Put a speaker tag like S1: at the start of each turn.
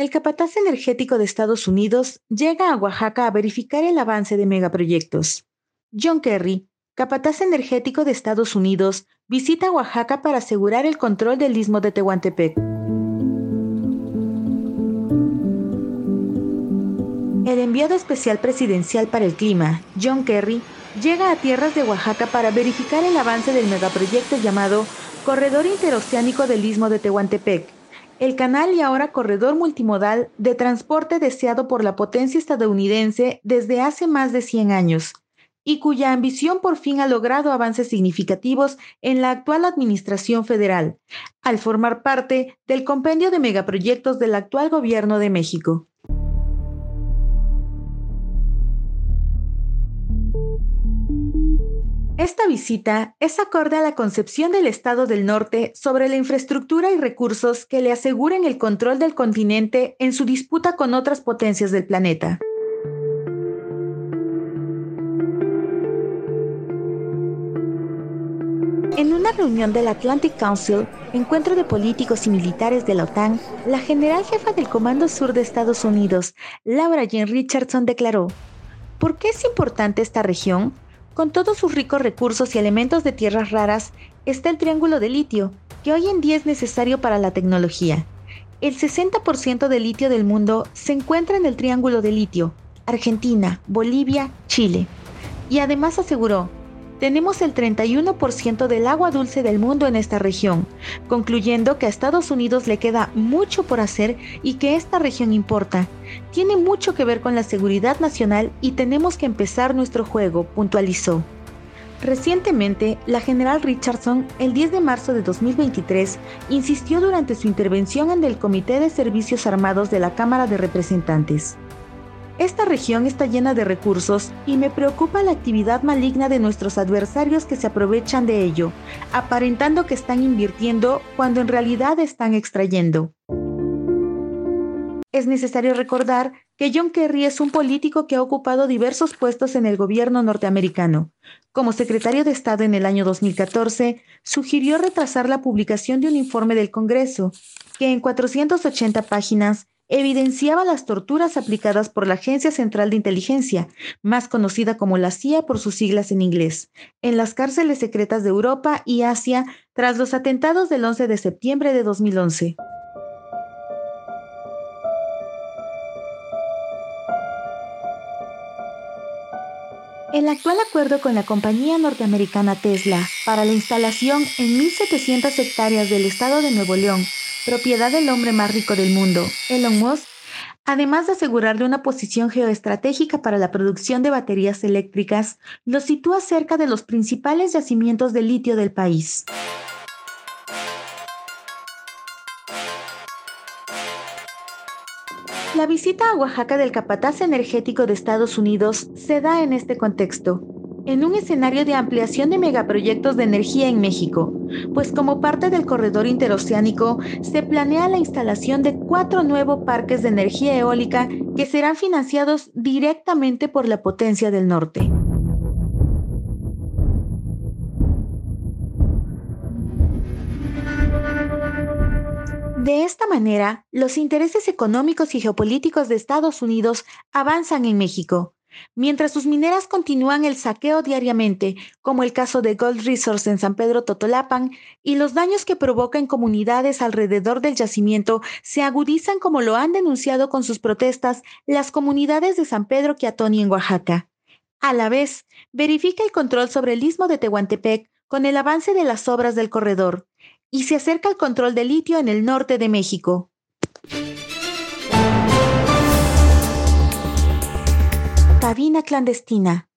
S1: El capataz energético de Estados Unidos llega a Oaxaca a verificar el avance de megaproyectos. John Kerry, capataz energético de Estados Unidos, visita Oaxaca para asegurar el control del istmo de Tehuantepec. El enviado especial presidencial para el clima, John Kerry, llega a tierras de Oaxaca para verificar el avance del megaproyecto llamado Corredor Interoceánico del Istmo de Tehuantepec, el canal y ahora corredor multimodal de transporte deseado por la potencia estadounidense desde hace más de 100 años y cuya ambición por fin ha logrado avances significativos en la actual Administración Federal, al formar parte del compendio de megaproyectos del actual Gobierno de México. Esta visita es acorde a la concepción del Estado del Norte sobre la infraestructura y recursos que le aseguren el control del continente en su disputa con otras potencias del planeta. En una reunión del Atlantic Council, encuentro de políticos y militares de la OTAN, la general jefa del Comando Sur de Estados Unidos, Laura Jean Richardson, declaró, ¿por qué es importante esta región? Con todos sus ricos recursos y elementos de tierras raras, está el triángulo de litio, que hoy en día es necesario para la tecnología. El 60% del litio del mundo se encuentra en el triángulo de litio, Argentina, Bolivia, Chile. Y además aseguró, tenemos el 31% del agua dulce del mundo en esta región, concluyendo que a Estados Unidos le queda mucho por hacer y que esta región importa. Tiene mucho que ver con la seguridad nacional y tenemos que empezar nuestro juego, puntualizó. Recientemente, la general Richardson, el 10 de marzo de 2023, insistió durante su intervención en el Comité de Servicios Armados de la Cámara de Representantes. Esta región está llena de recursos y me preocupa la actividad maligna de nuestros adversarios que se aprovechan de ello, aparentando que están invirtiendo cuando en realidad están extrayendo. Es necesario recordar que John Kerry es un político que ha ocupado diversos puestos en el gobierno norteamericano. Como secretario de Estado en el año 2014, sugirió retrasar la publicación de un informe del Congreso, que en 480 páginas evidenciaba las torturas aplicadas por la Agencia Central de Inteligencia, más conocida como la CIA por sus siglas en inglés, en las cárceles secretas de Europa y Asia tras los atentados del 11 de septiembre de 2011. El actual acuerdo con la compañía norteamericana Tesla para la instalación en 1.700 hectáreas del estado de Nuevo León propiedad del hombre más rico del mundo, Elon Musk, además de asegurarle una posición geoestratégica para la producción de baterías eléctricas, lo sitúa cerca de los principales yacimientos de litio del país. La visita a Oaxaca del capataz energético de Estados Unidos se da en este contexto en un escenario de ampliación de megaproyectos de energía en México, pues como parte del corredor interoceánico se planea la instalación de cuatro nuevos parques de energía eólica que serán financiados directamente por la potencia del norte. De esta manera, los intereses económicos y geopolíticos de Estados Unidos avanzan en México, Mientras sus mineras continúan el saqueo diariamente, como el caso de Gold Resource en San Pedro Totolapan, y los daños que provoca en comunidades alrededor del yacimiento se agudizan como lo han denunciado con sus protestas las comunidades de San Pedro Quiatoni en Oaxaca. A la vez, verifica el control sobre el istmo de Tehuantepec con el avance de las obras del corredor, y se acerca al control del litio en el norte de México. Cabina clandestina.